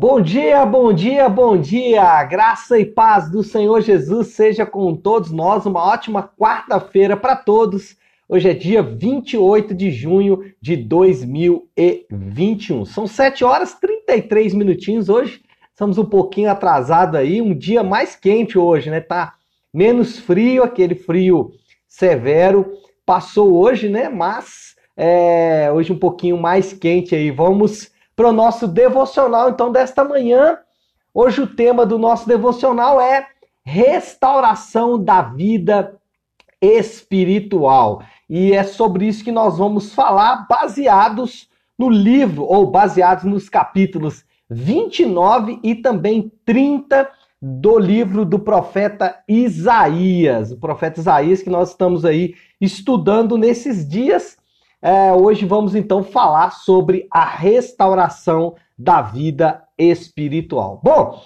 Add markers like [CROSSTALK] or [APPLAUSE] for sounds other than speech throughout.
Bom dia, bom dia, bom dia! Graça e paz do Senhor Jesus seja com todos nós. Uma ótima quarta-feira para todos. Hoje é dia 28 de junho de 2021. São 7 horas e 33 minutinhos hoje. Estamos um pouquinho atrasado aí, um dia mais quente hoje, né? Tá menos frio, aquele frio severo passou hoje, né? Mas é, hoje um pouquinho mais quente aí. Vamos para o nosso devocional, então, desta manhã. Hoje o tema do nosso devocional é restauração da vida espiritual. E é sobre isso que nós vamos falar, baseados no livro, ou baseados nos capítulos 29 e também 30 do livro do profeta Isaías. O profeta Isaías que nós estamos aí estudando nesses dias é, hoje vamos então falar sobre a restauração da vida espiritual. Bom,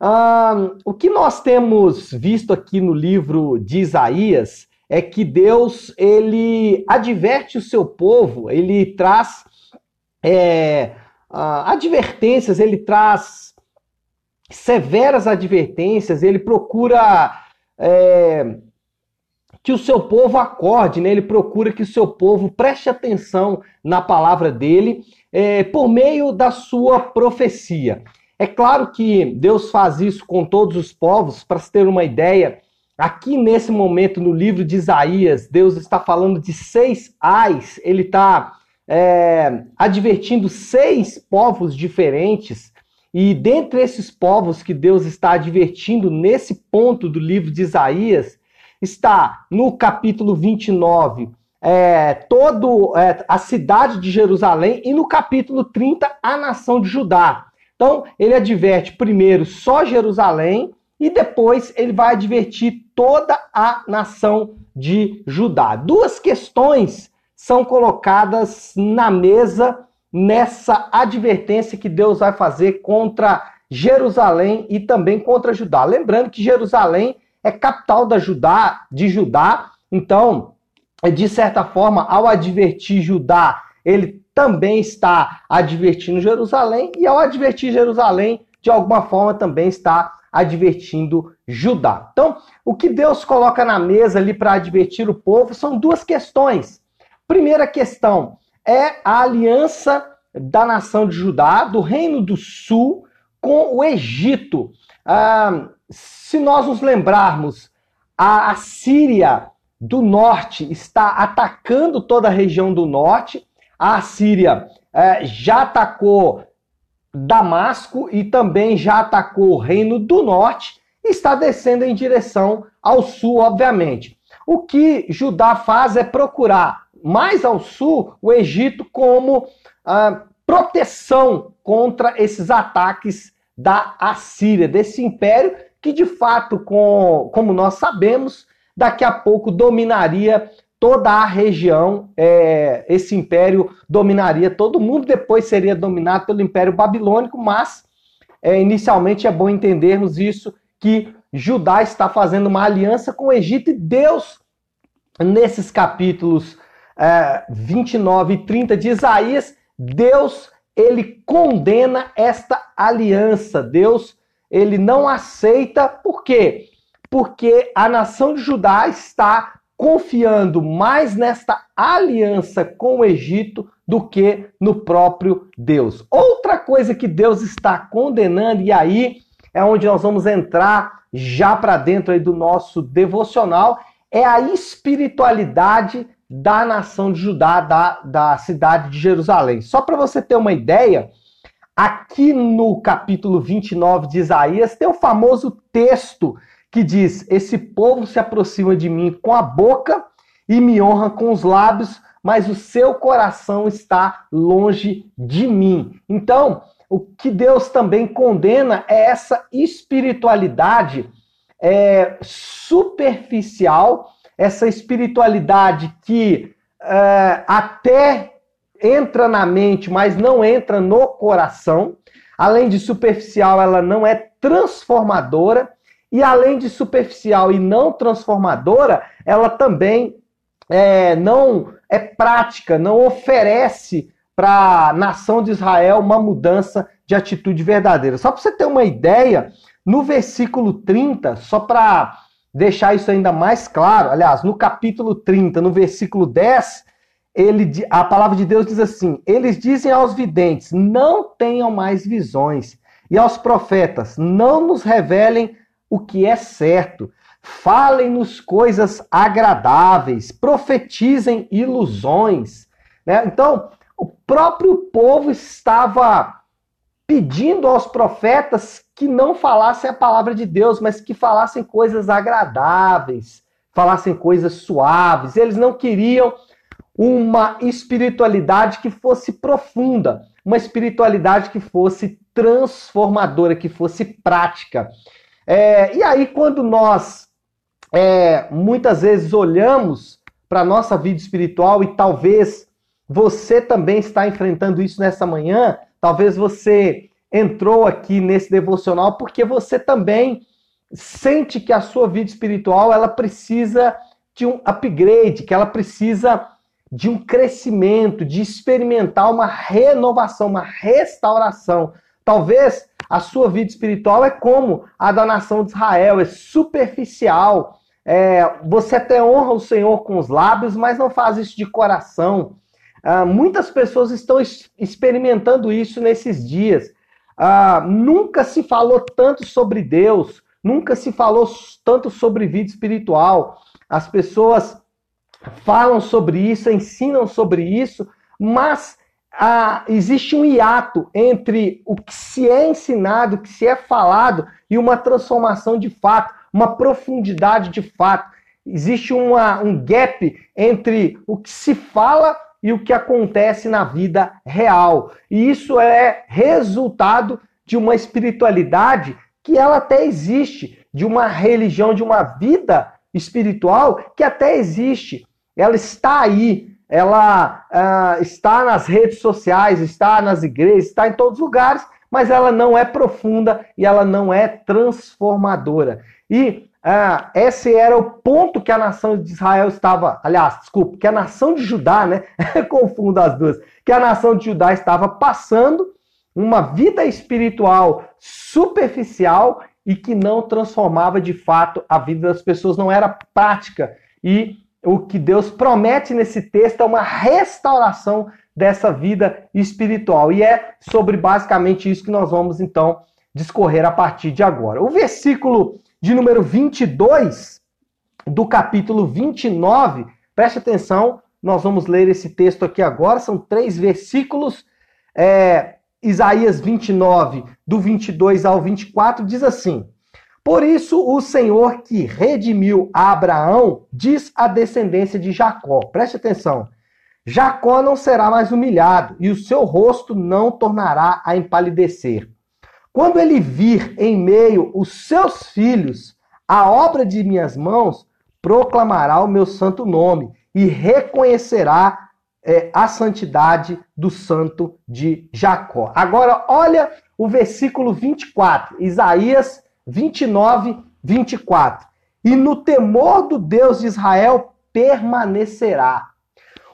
hum, o que nós temos visto aqui no livro de Isaías é que Deus ele adverte o seu povo, ele traz é, advertências, ele traz severas advertências, ele procura é, que o seu povo acorde, né? ele procura que o seu povo preste atenção na palavra dele é, por meio da sua profecia. É claro que Deus faz isso com todos os povos, para se ter uma ideia, aqui nesse momento no livro de Isaías, Deus está falando de seis ais, ele está é, advertindo seis povos diferentes, e dentre esses povos que Deus está advertindo nesse ponto do livro de Isaías, está no capítulo 29 é, todo é, a cidade de Jerusalém e no capítulo 30 a nação de Judá. Então ele adverte primeiro só Jerusalém e depois ele vai advertir toda a nação de Judá. Duas questões são colocadas na mesa nessa advertência que Deus vai fazer contra Jerusalém e também contra Judá. Lembrando que Jerusalém é capital da Judá, de Judá. Então, de certa forma, ao advertir Judá, ele também está advertindo Jerusalém, e ao advertir Jerusalém, de alguma forma também está advertindo Judá. Então, o que Deus coloca na mesa ali para advertir o povo são duas questões. Primeira questão é a aliança da nação de Judá, do reino do sul, com o Egito. Ah, se nós nos lembrarmos, a, Síria do norte está atacando toda a região do norte. A Síria é, já atacou Damasco e também já atacou o reino do norte e está descendo em direção ao sul, obviamente. O que Judá faz é procurar mais ao sul o Egito como ah, proteção contra esses ataques da Assíria, desse império que de fato, com, como nós sabemos, daqui a pouco dominaria toda a região, é, esse império dominaria todo mundo, depois seria dominado pelo Império Babilônico, mas é, inicialmente é bom entendermos isso, que Judá está fazendo uma aliança com o Egito e Deus, nesses capítulos é, 29 e 30 de Isaías, Deus ele condena esta aliança, Deus ele não aceita, por quê? Porque a nação de Judá está confiando mais nesta aliança com o Egito do que no próprio Deus. Outra coisa que Deus está condenando, e aí é onde nós vamos entrar já para dentro aí do nosso devocional, é a espiritualidade da nação de Judá, da, da cidade de Jerusalém. Só para você ter uma ideia, Aqui no capítulo 29 de Isaías tem o famoso texto que diz: Esse povo se aproxima de mim com a boca e me honra com os lábios, mas o seu coração está longe de mim. Então, o que Deus também condena é essa espiritualidade é, superficial, essa espiritualidade que é, até entra na mente, mas não entra no coração. Além de superficial, ela não é transformadora. E além de superficial e não transformadora, ela também é, não é prática, não oferece para a nação de Israel uma mudança de atitude verdadeira. Só para você ter uma ideia, no versículo 30, só para deixar isso ainda mais claro, aliás, no capítulo 30, no versículo 10, ele, a palavra de Deus diz assim: Eles dizem aos videntes: Não tenham mais visões, e aos profetas: Não nos revelem o que é certo. Falem-nos coisas agradáveis, profetizem ilusões. Né? Então, o próprio povo estava pedindo aos profetas que não falassem a palavra de Deus, mas que falassem coisas agradáveis, falassem coisas suaves. Eles não queriam uma espiritualidade que fosse profunda, uma espiritualidade que fosse transformadora, que fosse prática. É, e aí, quando nós é, muitas vezes olhamos para a nossa vida espiritual e talvez você também está enfrentando isso nessa manhã, talvez você entrou aqui nesse devocional porque você também sente que a sua vida espiritual ela precisa de um upgrade, que ela precisa de um crescimento, de experimentar uma renovação, uma restauração. Talvez a sua vida espiritual é como a da nação de Israel, é superficial. É, você até honra o Senhor com os lábios, mas não faz isso de coração. Ah, muitas pessoas estão experimentando isso nesses dias. Ah, nunca se falou tanto sobre Deus, nunca se falou tanto sobre vida espiritual. As pessoas falam sobre isso, ensinam sobre isso, mas ah, existe um hiato entre o que se é ensinado, o que se é falado e uma transformação de fato, uma profundidade de fato. Existe uma, um gap entre o que se fala e o que acontece na vida real. E isso é resultado de uma espiritualidade que ela até existe, de uma religião, de uma vida espiritual que até existe. Ela está aí, ela uh, está nas redes sociais, está nas igrejas, está em todos os lugares, mas ela não é profunda e ela não é transformadora. E ah, esse era o ponto que a nação de Israel estava, aliás, desculpa, que a nação de Judá, né? [LAUGHS] Confundo as duas. Que a nação de Judá estava passando uma vida espiritual superficial e que não transformava de fato a vida das pessoas, não era prática. E o que Deus promete nesse texto é uma restauração dessa vida espiritual. E é sobre basicamente isso que nós vamos então discorrer a partir de agora. O versículo de número 22 do capítulo 29. Preste atenção, nós vamos ler esse texto aqui agora, são três versículos. É, Isaías 29, do 22 ao 24, diz assim: Por isso o Senhor que redimiu Abraão diz à descendência de Jacó: preste atenção. Jacó não será mais humilhado, e o seu rosto não tornará a empalidecer. Quando ele vir em meio os seus filhos a obra de minhas mãos, proclamará o meu santo nome e reconhecerá é, a santidade do santo de Jacó. Agora, olha o versículo 24, Isaías 29, 24. E no temor do Deus de Israel permanecerá.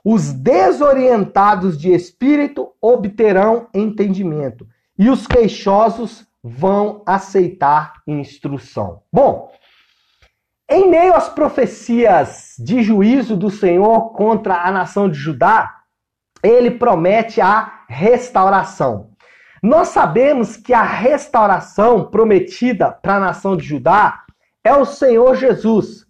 Os desorientados de espírito obterão entendimento e os queixosos vão aceitar instrução. Bom, em meio às profecias de juízo do Senhor contra a nação de Judá, ele promete a restauração. Nós sabemos que a restauração prometida para a nação de Judá é o Senhor Jesus.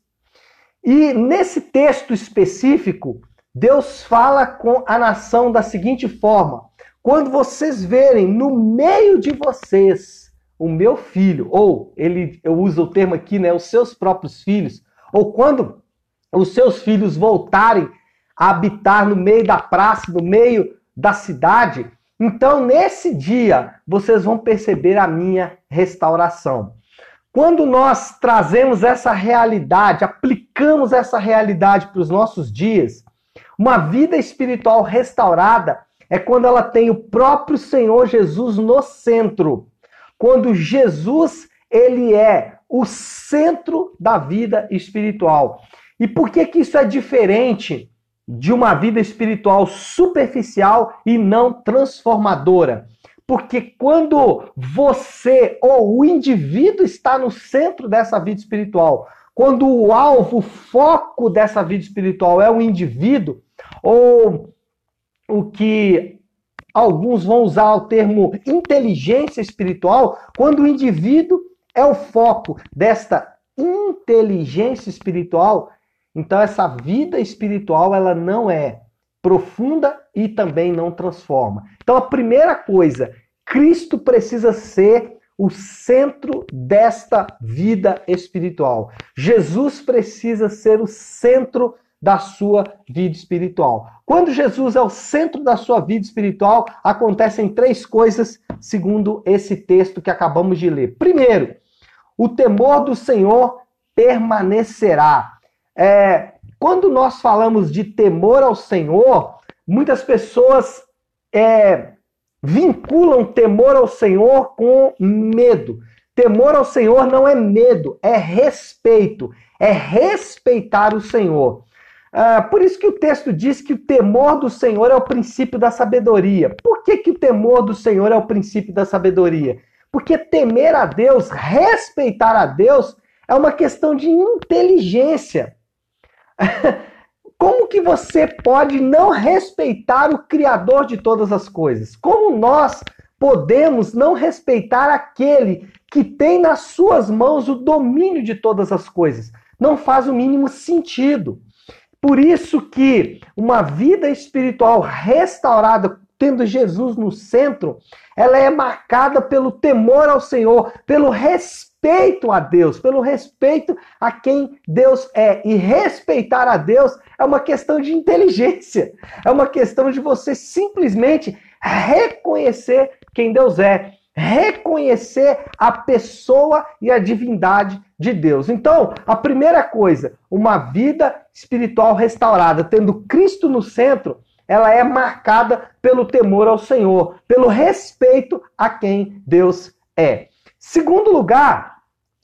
E nesse texto específico, Deus fala com a nação da seguinte forma: quando vocês verem no meio de vocês o meu filho, ou ele eu uso o termo aqui, né, os seus próprios filhos, ou quando os seus filhos voltarem a habitar no meio da praça, no meio da cidade, então nesse dia vocês vão perceber a minha restauração. Quando nós trazemos essa realidade, aplicamos essa realidade para os nossos dias, uma vida espiritual restaurada é quando ela tem o próprio Senhor Jesus no centro. Quando Jesus, ele é o centro da vida espiritual. E por que que isso é diferente de uma vida espiritual superficial e não transformadora? Porque quando você ou o indivíduo está no centro dessa vida espiritual, quando o alvo, o foco dessa vida espiritual é o indivíduo, ou o que alguns vão usar o termo inteligência espiritual, quando o indivíduo é o foco desta inteligência espiritual, então essa vida espiritual ela não é profunda e também não transforma. Então a primeira coisa, Cristo precisa ser o centro desta vida espiritual. Jesus precisa ser o centro da sua vida espiritual. Quando Jesus é o centro da sua vida espiritual, acontecem três coisas, segundo esse texto que acabamos de ler. Primeiro, o temor do Senhor permanecerá. É, quando nós falamos de temor ao Senhor, muitas pessoas é, vinculam temor ao Senhor com medo. Temor ao Senhor não é medo, é respeito, é respeitar o Senhor. Ah, por isso que o texto diz que o temor do Senhor é o princípio da sabedoria. Por que, que o temor do Senhor é o princípio da sabedoria? Porque temer a Deus, respeitar a Deus, é uma questão de inteligência. [LAUGHS] Como que você pode não respeitar o Criador de todas as coisas? Como nós podemos não respeitar aquele que tem nas suas mãos o domínio de todas as coisas? Não faz o mínimo sentido. Por isso que uma vida espiritual restaurada, tendo Jesus no centro, ela é marcada pelo temor ao Senhor, pelo respeito a Deus, pelo respeito a quem Deus é. E respeitar a Deus é uma questão de inteligência, é uma questão de você simplesmente reconhecer quem Deus é reconhecer a pessoa e a divindade de Deus. Então, a primeira coisa, uma vida espiritual restaurada, tendo Cristo no centro, ela é marcada pelo temor ao Senhor, pelo respeito a quem Deus é. Segundo lugar,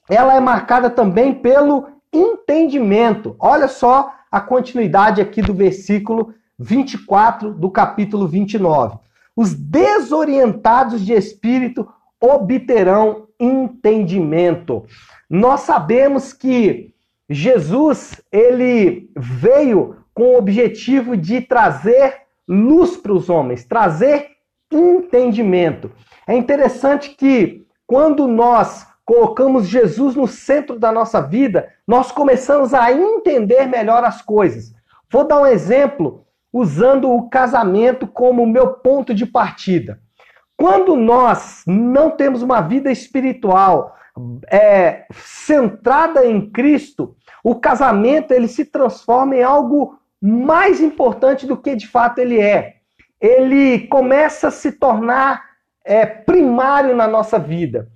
ela é marcada também pelo entendimento. Olha só a continuidade aqui do versículo 24 do capítulo 29. Os desorientados de espírito obterão entendimento. Nós sabemos que Jesus, ele veio com o objetivo de trazer luz para os homens, trazer entendimento. É interessante que quando nós colocamos Jesus no centro da nossa vida, nós começamos a entender melhor as coisas. Vou dar um exemplo usando o casamento como meu ponto de partida. Quando nós não temos uma vida espiritual é, centrada em Cristo, o casamento ele se transforma em algo mais importante do que de fato ele é. Ele começa a se tornar é, primário na nossa vida.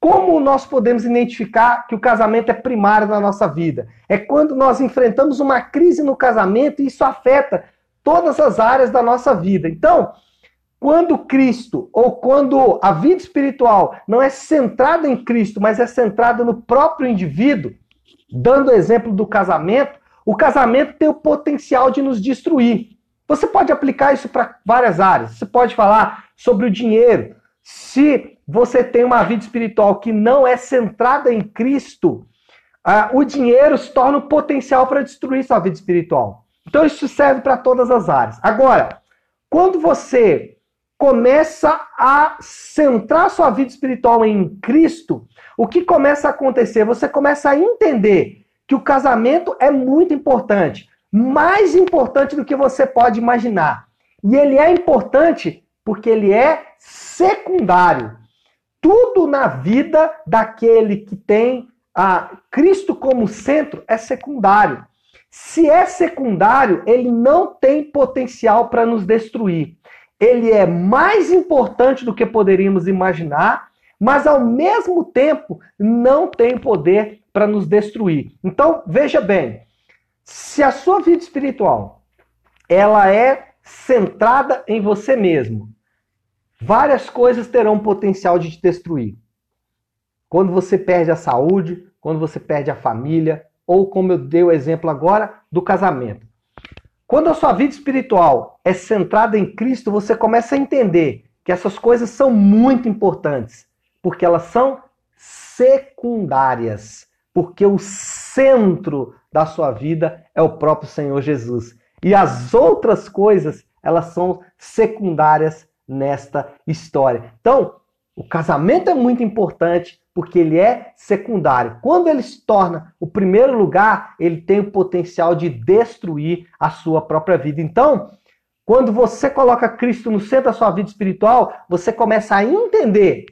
Como nós podemos identificar que o casamento é primário na nossa vida? É quando nós enfrentamos uma crise no casamento e isso afeta todas as áreas da nossa vida. Então, quando Cristo, ou quando a vida espiritual não é centrada em Cristo, mas é centrada no próprio indivíduo, dando o exemplo do casamento, o casamento tem o potencial de nos destruir. Você pode aplicar isso para várias áreas. Você pode falar sobre o dinheiro. Se você tem uma vida espiritual que não é centrada em Cristo, uh, o dinheiro se torna um potencial para destruir sua vida espiritual. Então isso serve para todas as áreas. Agora, quando você começa a centrar sua vida espiritual em Cristo, o que começa a acontecer? Você começa a entender que o casamento é muito importante, mais importante do que você pode imaginar. E ele é importante porque ele é secundário. Tudo na vida daquele que tem a Cristo como centro é secundário. Se é secundário, ele não tem potencial para nos destruir. Ele é mais importante do que poderíamos imaginar, mas ao mesmo tempo não tem poder para nos destruir. Então, veja bem, se a sua vida espiritual ela é centrada em você mesmo, várias coisas terão potencial de te destruir. Quando você perde a saúde, quando você perde a família, ou como eu dei o exemplo agora, do casamento. Quando a sua vida espiritual é centrada em Cristo, você começa a entender que essas coisas são muito importantes, porque elas são secundárias, porque o centro da sua vida é o próprio Senhor Jesus. E as outras coisas, elas são secundárias nesta história. Então, o casamento é muito importante porque ele é secundário. Quando ele se torna o primeiro lugar, ele tem o potencial de destruir a sua própria vida. Então, quando você coloca Cristo no centro da sua vida espiritual, você começa a entender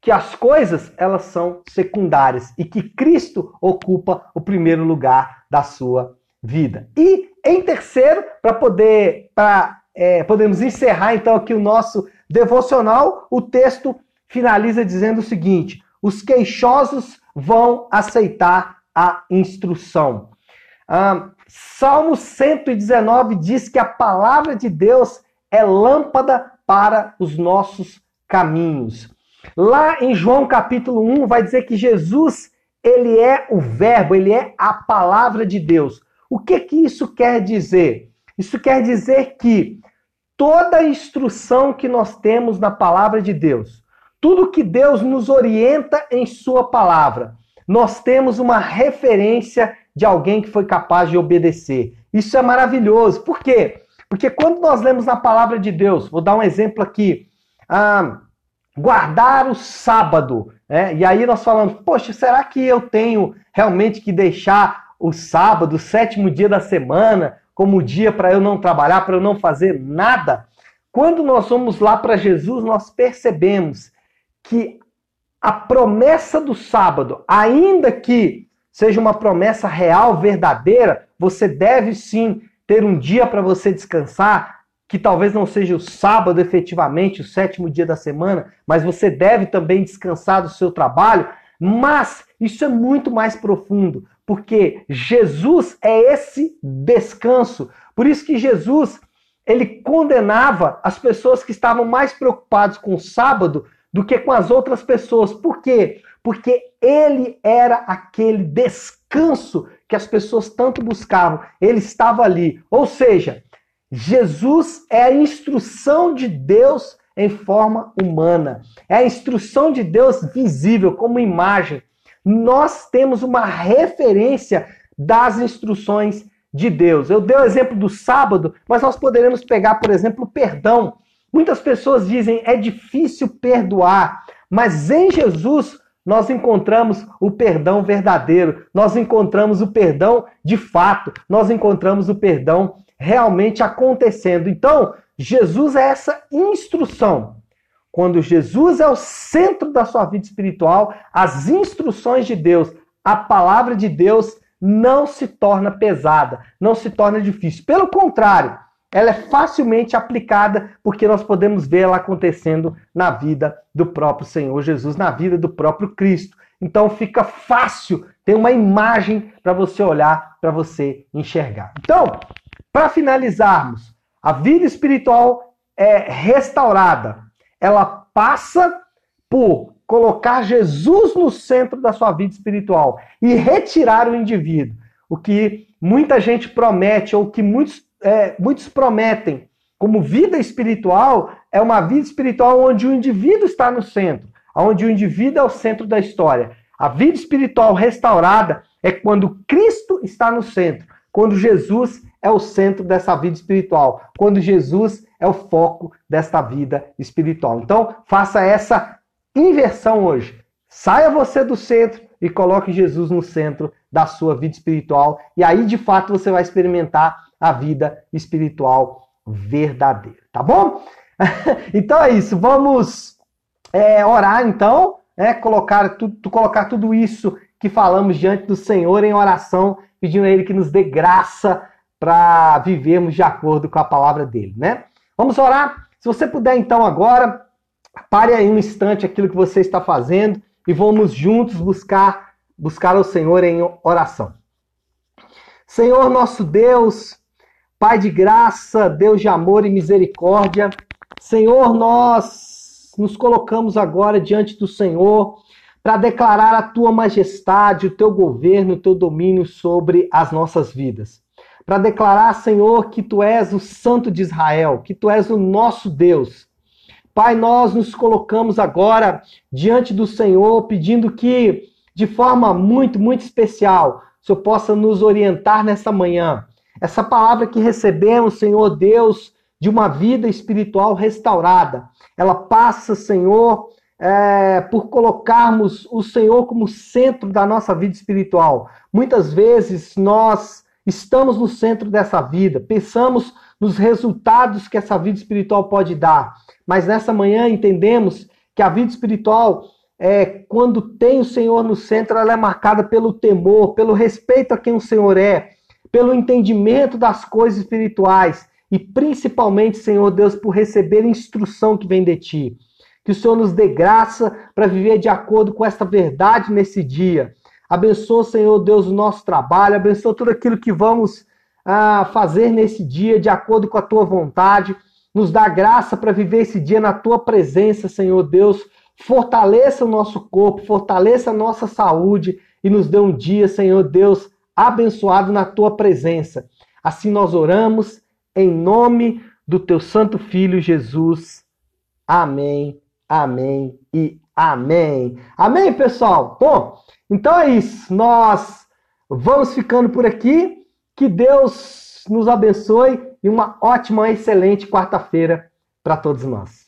que as coisas elas são secundárias e que Cristo ocupa o primeiro lugar da sua vida. E em terceiro, para poder para é, podemos encerrar então aqui o nosso devocional, o texto finaliza dizendo o seguinte: os queixosos vão aceitar a instrução. Ah, Salmo 119 diz que a palavra de Deus é lâmpada para os nossos caminhos. Lá em João capítulo 1 vai dizer que Jesus, ele é o verbo, ele é a palavra de Deus. O que que isso quer dizer? Isso quer dizer que toda instrução que nós temos na palavra de Deus, tudo que Deus nos orienta em Sua palavra, nós temos uma referência de alguém que foi capaz de obedecer. Isso é maravilhoso. Por quê? Porque quando nós lemos na palavra de Deus, vou dar um exemplo aqui, ah, guardar o sábado, né? e aí nós falamos, poxa, será que eu tenho realmente que deixar o sábado, o sétimo dia da semana, como dia para eu não trabalhar, para eu não fazer nada? Quando nós vamos lá para Jesus, nós percebemos que a promessa do sábado, ainda que seja uma promessa real, verdadeira, você deve sim ter um dia para você descansar, que talvez não seja o sábado efetivamente, o sétimo dia da semana, mas você deve também descansar do seu trabalho. Mas isso é muito mais profundo, porque Jesus é esse descanso. Por isso que Jesus ele condenava as pessoas que estavam mais preocupadas com o sábado do que com as outras pessoas. Por quê? Porque ele era aquele descanso que as pessoas tanto buscavam. Ele estava ali. Ou seja, Jesus é a instrução de Deus em forma humana. É a instrução de Deus visível, como imagem. Nós temos uma referência das instruções de Deus. Eu dei o exemplo do sábado, mas nós poderemos pegar, por exemplo, o perdão. Muitas pessoas dizem é difícil perdoar, mas em Jesus nós encontramos o perdão verdadeiro, nós encontramos o perdão de fato, nós encontramos o perdão realmente acontecendo. Então, Jesus é essa instrução. Quando Jesus é o centro da sua vida espiritual, as instruções de Deus, a palavra de Deus não se torna pesada, não se torna difícil. Pelo contrário, ela é facilmente aplicada porque nós podemos ver ela acontecendo na vida do próprio Senhor Jesus, na vida do próprio Cristo. Então fica fácil, tem uma imagem para você olhar, para você enxergar. Então, para finalizarmos, a vida espiritual é restaurada. Ela passa por colocar Jesus no centro da sua vida espiritual e retirar o indivíduo. O que muita gente promete ou que muitos é, muitos prometem como vida espiritual é uma vida espiritual onde o indivíduo está no centro, onde o indivíduo é o centro da história. A vida espiritual restaurada é quando Cristo está no centro, quando Jesus é o centro dessa vida espiritual, quando Jesus é o foco desta vida espiritual. Então, faça essa inversão hoje. Saia você do centro e coloque Jesus no centro da sua vida espiritual, e aí de fato você vai experimentar a vida espiritual verdadeira, tá bom? [LAUGHS] então é isso, vamos é, orar então, é, colocar, tu, colocar tudo isso que falamos diante do Senhor em oração, pedindo a Ele que nos dê graça para vivermos de acordo com a palavra dele, né? Vamos orar? Se você puder então agora, pare aí um instante aquilo que você está fazendo e vamos juntos buscar buscar o Senhor em oração. Senhor nosso Deus, Pai de graça, Deus de amor e misericórdia, Senhor, nós nos colocamos agora diante do Senhor para declarar a tua majestade, o teu governo, o teu domínio sobre as nossas vidas. Para declarar, Senhor, que tu és o Santo de Israel, que tu és o nosso Deus. Pai, nós nos colocamos agora diante do Senhor, pedindo que, de forma muito, muito especial, o Senhor possa nos orientar nessa manhã. Essa palavra que recebemos, Senhor Deus, de uma vida espiritual restaurada, ela passa, Senhor, é, por colocarmos o Senhor como centro da nossa vida espiritual. Muitas vezes nós estamos no centro dessa vida, pensamos nos resultados que essa vida espiritual pode dar, mas nessa manhã entendemos que a vida espiritual é quando tem o Senhor no centro, ela é marcada pelo temor, pelo respeito a quem o Senhor é, pelo entendimento das coisas espirituais e principalmente, Senhor Deus, por receber instrução que vem de ti. Que o Senhor nos dê graça para viver de acordo com esta verdade nesse dia. Abençoa, Senhor Deus, o nosso trabalho, abençoa tudo aquilo que vamos ah, fazer nesse dia de acordo com a tua vontade. Nos dá graça para viver esse dia na tua presença, Senhor Deus. Fortaleça o nosso corpo, fortaleça a nossa saúde e nos dê um dia, Senhor Deus, abençoado na tua presença. Assim nós oramos em nome do teu santo filho Jesus. Amém amém e amém. Amém, pessoal? Bom, então é isso. Nós vamos ficando por aqui. Que Deus nos abençoe e uma ótima, excelente quarta-feira para todos nós.